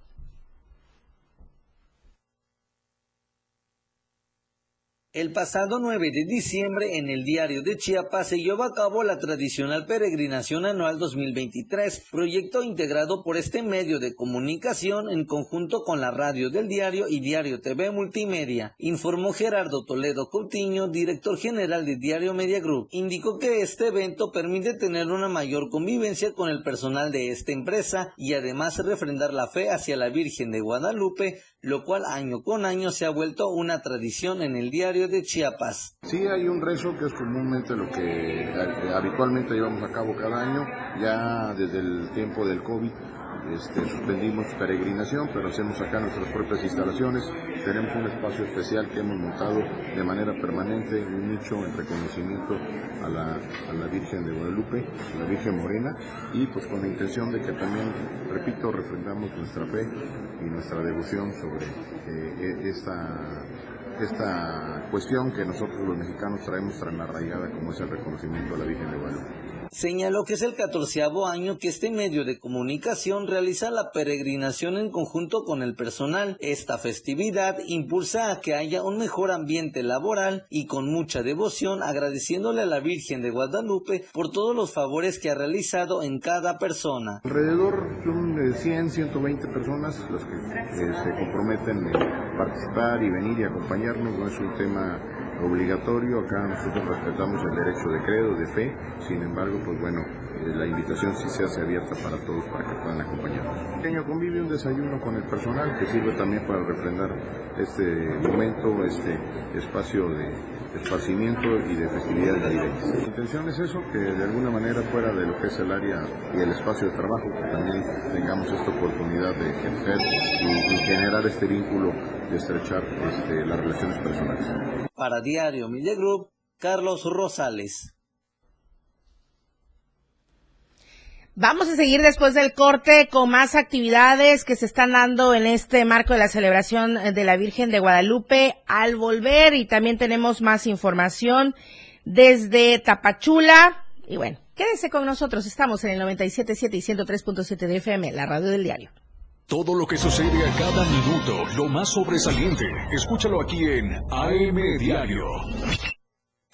El pasado 9 de diciembre en el diario de Chiapas se llevó a cabo la tradicional peregrinación anual 2023, proyecto integrado por este medio de comunicación en conjunto con la radio del diario y Diario TV Multimedia, informó Gerardo Toledo Coutinho, director general de Diario Media Group. Indicó que este evento permite tener una mayor convivencia con el personal de esta empresa y además refrendar la fe hacia la Virgen de Guadalupe, lo cual año con año se ha vuelto una tradición en el diario de Chiapas. Sí, hay un rezo que es comúnmente lo que eh, habitualmente llevamos a cabo cada año, ya desde el tiempo del COVID. Este, suspendimos peregrinación, pero hacemos acá nuestras propias instalaciones. Tenemos un espacio especial que hemos montado de manera permanente, un nicho en reconocimiento a la, a la Virgen de Guadalupe, a la Virgen Morena, y pues con la intención de que también, repito, refrendamos nuestra fe y nuestra devoción sobre eh, esta esta cuestión que nosotros los mexicanos traemos tan arraigada como es el reconocimiento a la Virgen de Guadalupe. Señaló que es el catorceavo año que este medio de comunicación realiza la peregrinación en conjunto con el personal. Esta festividad impulsa a que haya un mejor ambiente laboral y con mucha devoción agradeciéndole a la Virgen de Guadalupe por todos los favores que ha realizado en cada persona. Alrededor son 100, 120 personas las que eh, se comprometen en participar y venir y acompañarnos. No es un tema obligatorio, acá nosotros respetamos el derecho de credo, de fe, sin embargo, pues bueno, eh, la invitación sí se hace abierta para todos para que puedan acompañarnos. Pequeño convivio, un desayuno con el personal que sirve también para refrendar este momento, este espacio de esparcimiento y de festividades navideñas. La intención es eso, que de alguna manera fuera de lo que es el área y el espacio de trabajo, también tengamos esta oportunidad de ejercer y, generar este vínculo de estrechar este, las relaciones personales. Para Diario Media Group, Carlos Rosales. Vamos a seguir después del corte con más actividades que se están dando en este marco de la celebración de la Virgen de Guadalupe al volver y también tenemos más información desde Tapachula. Y bueno, quédese con nosotros, estamos en el 97.7 y 103.7 de FM, la radio del diario. Todo lo que sucede a cada minuto, lo más sobresaliente, escúchalo aquí en AM Diario.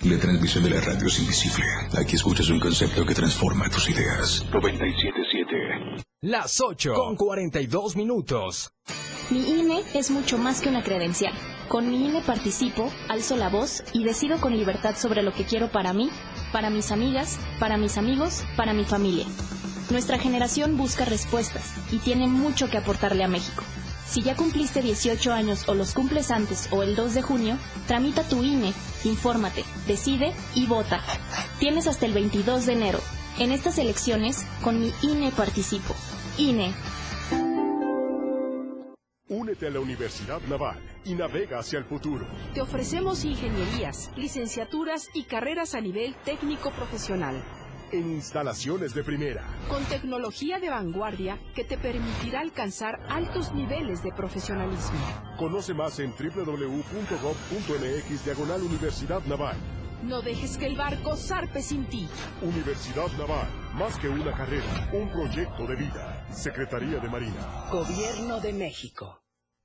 La transmisión de la radio es invisible. Aquí escuchas un concepto que transforma tus ideas. 97.7. Las 8 con 42 minutos. Mi INE es mucho más que una credencial. Con mi INE participo, alzo la voz y decido con libertad sobre lo que quiero para mí, para mis amigas, para mis amigos, para mi familia. Nuestra generación busca respuestas y tiene mucho que aportarle a México. Si ya cumpliste 18 años o los cumples antes o el 2 de junio, tramita tu INE, infórmate, decide y vota. Tienes hasta el 22 de enero. En estas elecciones, con mi INE participo. INE. Únete a la Universidad Naval y navega hacia el futuro. Te ofrecemos ingenierías, licenciaturas y carreras a nivel técnico profesional en instalaciones de primera. Con tecnología de vanguardia que te permitirá alcanzar altos niveles de profesionalismo. Conoce más en www.gov.mx diagonal Universidad Naval. No dejes que el barco zarpe sin ti. Universidad Naval, más que una carrera, un proyecto de vida. Secretaría de Marina. Gobierno de México.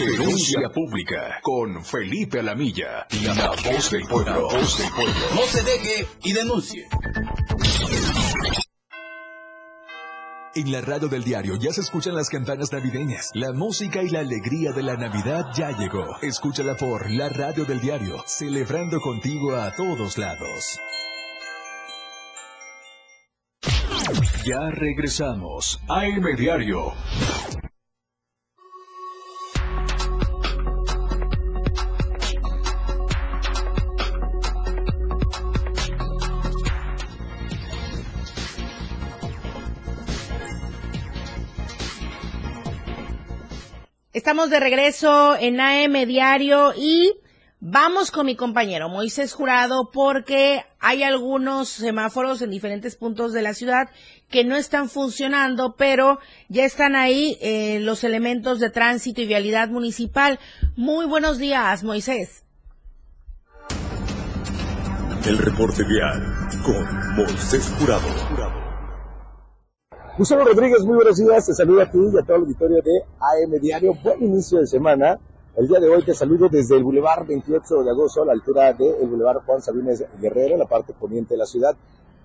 Denuncia pública con Felipe Alamilla, la voz del pueblo. voz del pueblo. No se deje y denuncie. En la radio del diario ya se escuchan las campanas navideñas. La música y la alegría de la Navidad ya llegó. Escúchala por la radio del diario, celebrando contigo a todos lados. Ya regresamos. AM Diario. Estamos de regreso en AM Diario y vamos con mi compañero Moisés Jurado porque hay algunos semáforos en diferentes puntos de la ciudad que no están funcionando, pero ya están ahí eh, los elementos de tránsito y vialidad municipal. Muy buenos días, Moisés. El reporte vial con Moisés Jurado. Gustavo Rodríguez, muy buenos días. Te saludo a ti y a todo el auditorio de AM Diario. Buen inicio de semana. El día de hoy te saludo desde el Boulevard 28 de agosto a la altura del Boulevard Juan Sabines Guerrero, en la parte poniente de la ciudad,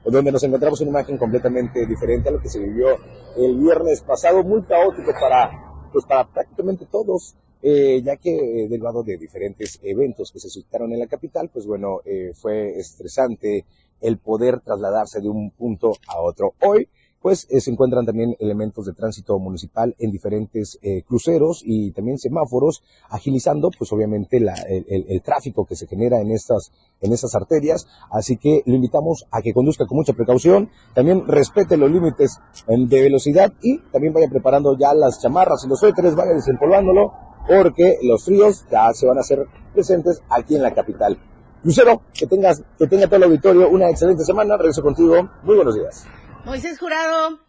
donde nos encontramos una imagen completamente diferente a lo que se vivió el viernes pasado, muy caótico para, pues para prácticamente todos, eh, ya que eh, derivado de diferentes eventos que se suscitaron en la capital, pues bueno, eh, fue estresante el poder trasladarse de un punto a otro. Hoy pues eh, se encuentran también elementos de tránsito municipal en diferentes eh, cruceros y también semáforos, agilizando pues obviamente la, el, tráfico que se genera en estas, en estas arterias. Así que le invitamos a que conduzca con mucha precaución, también respete los límites de velocidad y también vaya preparando ya las chamarras y los suéteres, vaya desempolvándolo, porque los fríos ya se van a hacer presentes aquí en la capital. Lucero, que tengas, que tenga todo el auditorio una excelente semana. Regreso contigo. Muy buenos días. Moisés Jurado.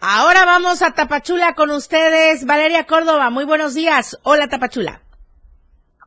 Ahora vamos a Tapachula con ustedes. Valeria Córdoba, muy buenos días. Hola Tapachula.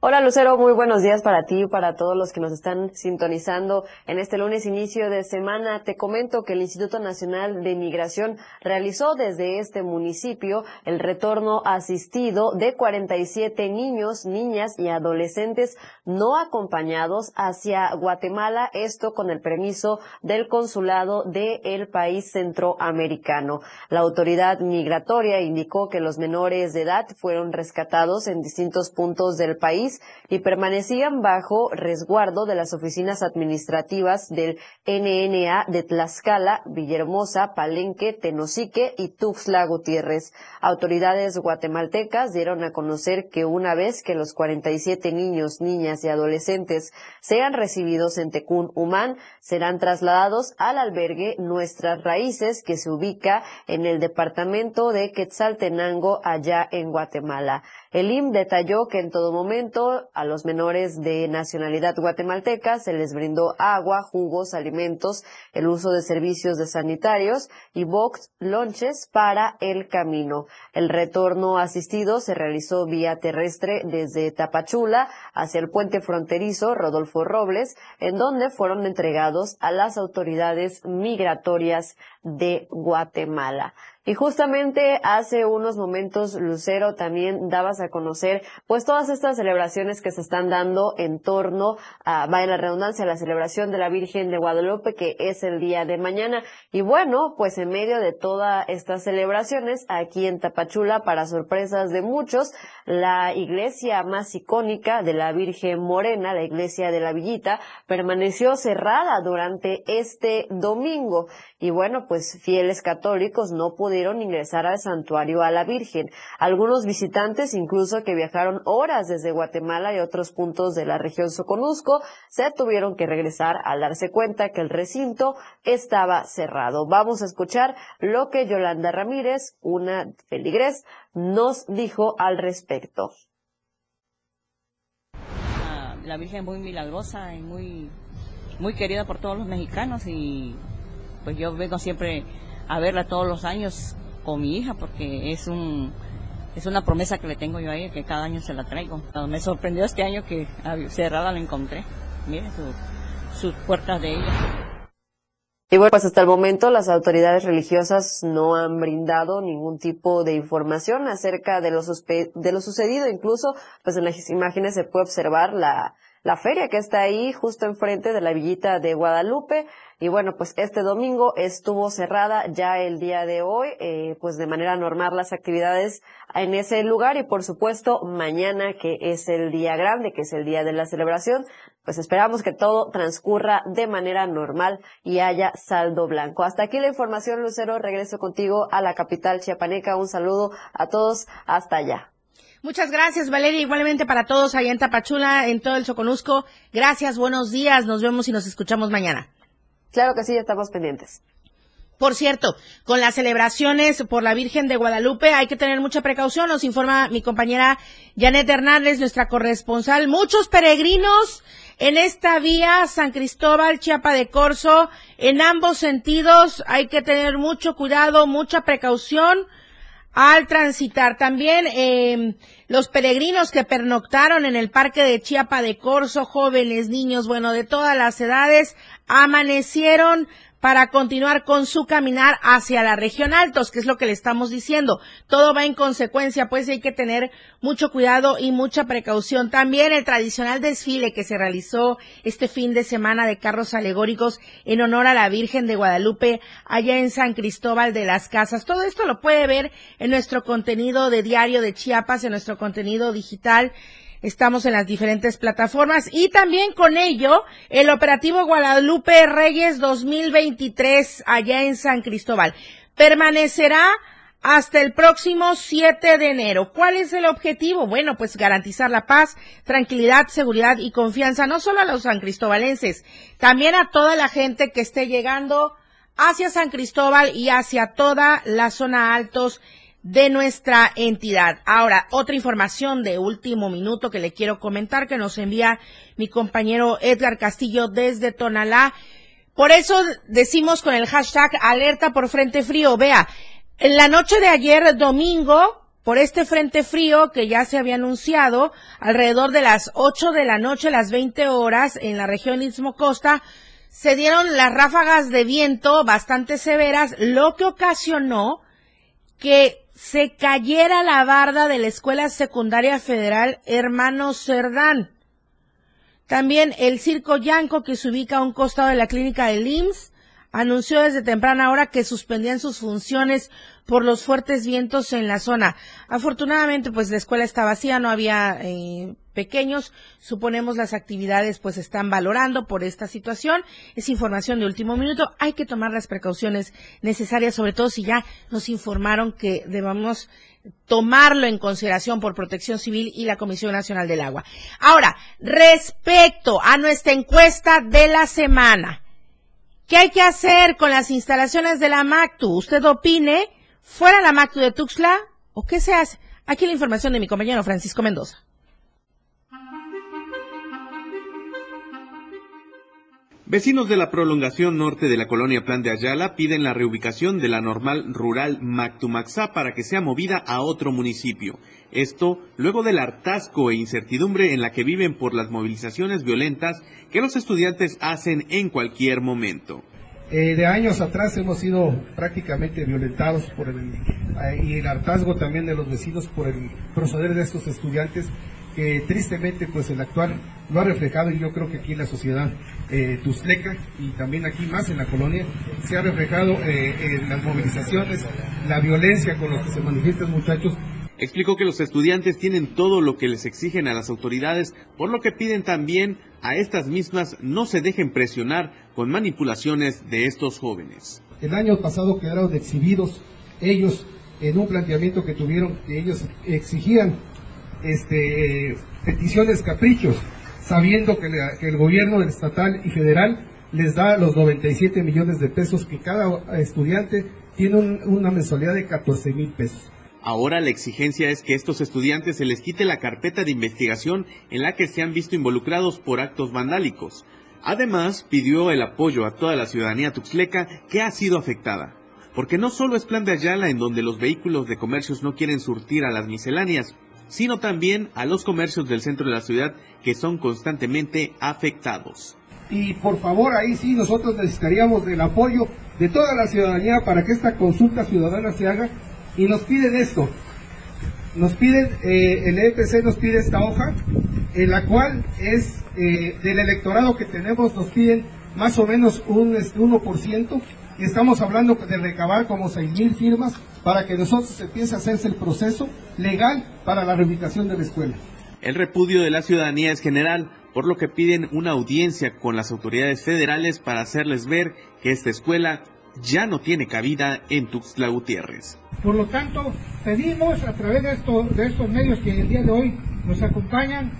Hola Lucero, muy buenos días para ti y para todos los que nos están sintonizando en este lunes inicio de semana. Te comento que el Instituto Nacional de Inmigración realizó desde este municipio el retorno asistido de 47 niños, niñas y adolescentes no acompañados hacia Guatemala, esto con el permiso del consulado del el país centroamericano. La autoridad migratoria indicó que los menores de edad fueron rescatados en distintos puntos del país y permanecían bajo resguardo de las oficinas administrativas del NNA de Tlaxcala, Villahermosa, Palenque, Tenosique y Tuxtla Gutiérrez. Autoridades guatemaltecas dieron a conocer que una vez que los 47 niños, niñas y adolescentes sean recibidos en Tecún Humán, serán trasladados al albergue Nuestras Raíces, que se ubica en el departamento de Quetzaltenango, allá en Guatemala. El IM detalló que en todo momento a los menores de nacionalidad guatemalteca se les brindó agua, jugos, alimentos, el uso de servicios de sanitarios y box lonches para el camino. El retorno asistido se realizó vía terrestre desde Tapachula hacia el puente fronterizo Rodolfo Robles, en donde fueron entregados a las autoridades migratorias de Guatemala. Y justamente hace unos momentos, Lucero, también dabas a conocer, pues todas estas celebraciones que se están dando en torno a, vaya la redundancia, la celebración de la Virgen de Guadalupe, que es el día de mañana. Y bueno, pues en medio de todas estas celebraciones, aquí en Tapachula, para sorpresas de muchos, la iglesia más icónica de la Virgen Morena, la iglesia de la Villita, permaneció cerrada durante este domingo. Y bueno, pues fieles católicos no pudieron ingresar al santuario a la Virgen. Algunos visitantes, incluso que viajaron horas desde Guatemala y otros puntos de la región Soconusco, se tuvieron que regresar al darse cuenta que el recinto estaba cerrado. Vamos a escuchar lo que Yolanda Ramírez, una feligres, nos dijo al respecto. La Virgen es muy milagrosa y muy, muy querida por todos los mexicanos y pues yo vengo siempre a verla todos los años con mi hija porque es un es una promesa que le tengo yo a ella que cada año se la traigo. Me sorprendió este año que cerrada la encontré. Mire su, sus puertas de ellas. Y bueno, pues hasta el momento las autoridades religiosas no han brindado ningún tipo de información acerca de lo, de lo sucedido. Incluso, pues en las imágenes se puede observar la, la feria que está ahí justo enfrente de la villita de Guadalupe. Y bueno, pues este domingo estuvo cerrada ya el día de hoy, eh, pues de manera normal las actividades en ese lugar y por supuesto mañana que es el día grande, que es el día de la celebración, pues esperamos que todo transcurra de manera normal y haya saldo blanco. Hasta aquí la información, Lucero. Regreso contigo a la capital chiapaneca. Un saludo a todos. Hasta allá. Muchas gracias, Valeria. Igualmente para todos allá en Tapachula, en todo el Soconusco. Gracias, buenos días. Nos vemos y nos escuchamos mañana. Claro que sí, estamos pendientes. Por cierto, con las celebraciones por la Virgen de Guadalupe hay que tener mucha precaución, nos informa mi compañera Janet Hernández, nuestra corresponsal. Muchos peregrinos en esta vía San Cristóbal, Chiapa de Corzo, en ambos sentidos hay que tener mucho cuidado, mucha precaución al transitar. También eh, los peregrinos que pernoctaron en el parque de Chiapa de Corzo, jóvenes, niños, bueno, de todas las edades, amanecieron para continuar con su caminar hacia la región altos, que es lo que le estamos diciendo. Todo va en consecuencia, pues hay que tener mucho cuidado y mucha precaución. También el tradicional desfile que se realizó este fin de semana de carros alegóricos en honor a la Virgen de Guadalupe allá en San Cristóbal de las Casas. Todo esto lo puede ver en nuestro contenido de diario de Chiapas, en nuestro contenido digital Estamos en las diferentes plataformas y también con ello el operativo Guadalupe Reyes 2023 allá en San Cristóbal. Permanecerá hasta el próximo 7 de enero. ¿Cuál es el objetivo? Bueno, pues garantizar la paz, tranquilidad, seguridad y confianza, no solo a los san cristobalenses, también a toda la gente que esté llegando hacia San Cristóbal y hacia toda la zona altos de nuestra entidad. Ahora, otra información de último minuto que le quiero comentar que nos envía mi compañero Edgar Castillo desde Tonalá. Por eso decimos con el hashtag alerta por frente frío. Vea, en la noche de ayer domingo, por este frente frío que ya se había anunciado, alrededor de las 8 de la noche, las 20 horas, en la región Istmo Costa, se dieron las ráfagas de viento bastante severas, lo que ocasionó que se cayera la barda de la Escuela Secundaria Federal Hermano Cerdán. También el Circo Yanco, que se ubica a un costado de la clínica de IMSS, anunció desde temprana hora que suspendían sus funciones por los fuertes vientos en la zona. Afortunadamente, pues la escuela está vacía, no había eh, pequeños. Suponemos las actividades pues están valorando por esta situación. Es información de último minuto. Hay que tomar las precauciones necesarias, sobre todo si ya nos informaron que debamos tomarlo en consideración por Protección Civil y la Comisión Nacional del Agua. Ahora, respecto a nuestra encuesta de la semana, ¿qué hay que hacer con las instalaciones de la MACTU? Usted opine, fuera la MACTU de Tuxtla o qué se hace? Aquí la información de mi compañero Francisco Mendoza. Vecinos de la prolongación norte de la colonia Plan de Ayala piden la reubicación de la normal rural Mactumaxá para que sea movida a otro municipio. Esto luego del hartazgo e incertidumbre en la que viven por las movilizaciones violentas que los estudiantes hacen en cualquier momento. Eh, de años atrás hemos sido prácticamente violentados por el, eh, y el hartazgo también de los vecinos por el proceder de estos estudiantes que tristemente pues el actual lo ha reflejado y yo creo que aquí en la sociedad eh, y también aquí más en la colonia se ha reflejado eh, en las movilizaciones, la violencia con la que se manifiestan muchachos. Explicó que los estudiantes tienen todo lo que les exigen a las autoridades, por lo que piden también a estas mismas no se dejen presionar con manipulaciones de estos jóvenes. El año pasado quedaron exhibidos ellos en un planteamiento que tuvieron que ellos exigían este, peticiones caprichos, sabiendo que, el gobierno estatal y federal les da los 97 millones de pesos que cada estudiante tiene una mensualidad de 14 mil pesos. Ahora la exigencia es que estos estudiantes se les quite la carpeta de investigación en la que se han visto involucrados por actos vandálicos. Además, pidió el apoyo a toda la ciudadanía tuxleca que ha sido afectada. Porque no solo es plan de Ayala en donde los vehículos de comercios no quieren surtir a las misceláneas, sino también a los comercios del centro de la ciudad que son constantemente afectados. y por favor ahí sí nosotros necesitaríamos del apoyo de toda la ciudadanía para que esta consulta ciudadana se haga y nos piden esto. Nos piden, eh, el EPC nos pide esta hoja, en la cual es eh, del electorado que tenemos, nos piden más o menos un 1%, este, y estamos hablando de recabar como 6.000 firmas para que nosotros empiece a hacerse el proceso legal para la reubicación de la escuela. El repudio de la ciudadanía es general, por lo que piden una audiencia con las autoridades federales para hacerles ver que esta escuela ya no tiene cabida en Tuxtla Gutiérrez. Por lo tanto, pedimos a través de, de estos medios que el día de hoy nos acompañan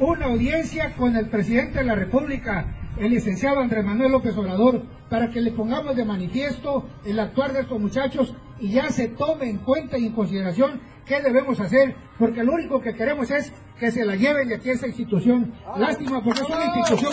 una audiencia con el presidente de la República, el licenciado Andrés Manuel López Obrador, para que le pongamos de manifiesto el actuar de estos muchachos y ya se tome en cuenta y en consideración qué debemos hacer, porque lo único que queremos es que se la lleven de aquí a esta institución. Lástima porque es una institución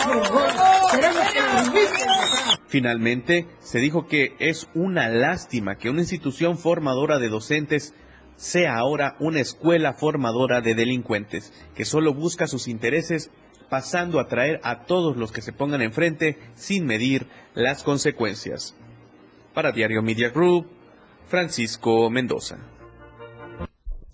Queremos que la Finalmente, se dijo que es una lástima que una institución formadora de docentes sea ahora una escuela formadora de delincuentes, que solo busca sus intereses pasando a traer a todos los que se pongan enfrente sin medir las consecuencias. Para Diario Media Group, Francisco Mendoza.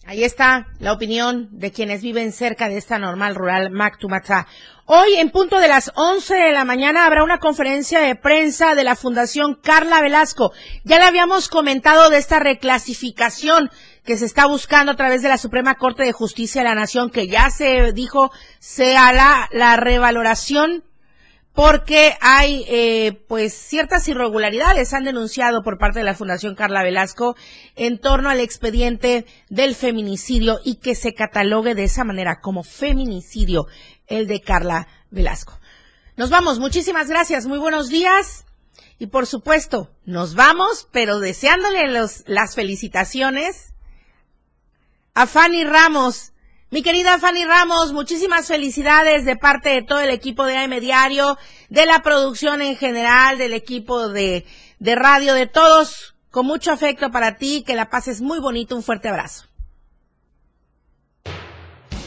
Ahí está la opinión de quienes viven cerca de esta normal rural Mactumatá. Hoy, en punto de las 11 de la mañana, habrá una conferencia de prensa de la Fundación Carla Velasco. Ya le habíamos comentado de esta reclasificación que se está buscando a través de la Suprema Corte de Justicia de la Nación, que ya se dijo se hará la revaloración porque hay eh, pues ciertas irregularidades han denunciado por parte de la Fundación Carla Velasco en torno al expediente del feminicidio y que se catalogue de esa manera como feminicidio el de Carla Velasco. Nos vamos, muchísimas gracias, muy buenos días. Y por supuesto nos vamos, pero deseándole los, las felicitaciones a Fanny Ramos. Mi querida Fanny Ramos, muchísimas felicidades de parte de todo el equipo de AM Diario, de la producción en general, del equipo de, de radio, de todos, con mucho afecto para ti, que la pases muy bonito, un fuerte abrazo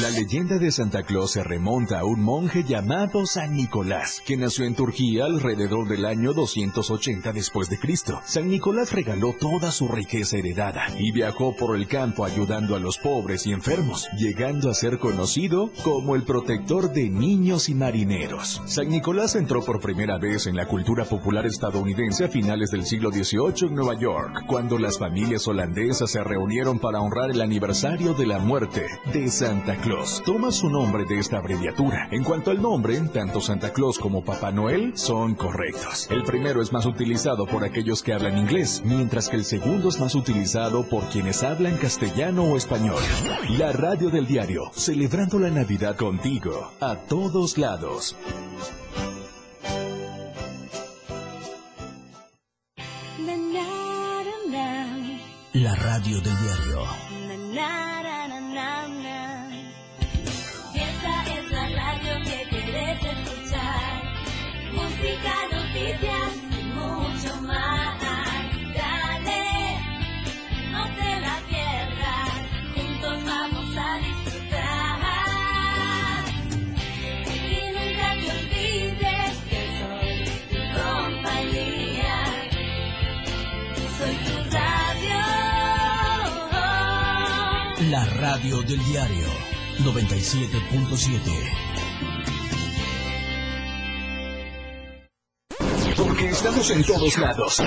La leyenda de Santa Claus se remonta a un monje llamado San Nicolás, que nació en Turquía alrededor del año 280 después de Cristo. San Nicolás regaló toda su riqueza heredada y viajó por el campo ayudando a los pobres y enfermos, llegando a ser conocido como el protector de niños y marineros. San Nicolás entró por primera vez en la cultura popular estadounidense a finales del siglo XVIII en Nueva York, cuando las familias holandesas se reunieron para honrar el aniversario de la muerte de Santa Claus toma su nombre de esta abreviatura. En cuanto al nombre, tanto Santa Claus como Papá Noel son correctos. El primero es más utilizado por aquellos que hablan inglés, mientras que el segundo es más utilizado por quienes hablan castellano o español. La radio del diario, celebrando la Navidad contigo, a todos lados. La radio del diario La radio del diario 97.7. Porque estamos en todos lados.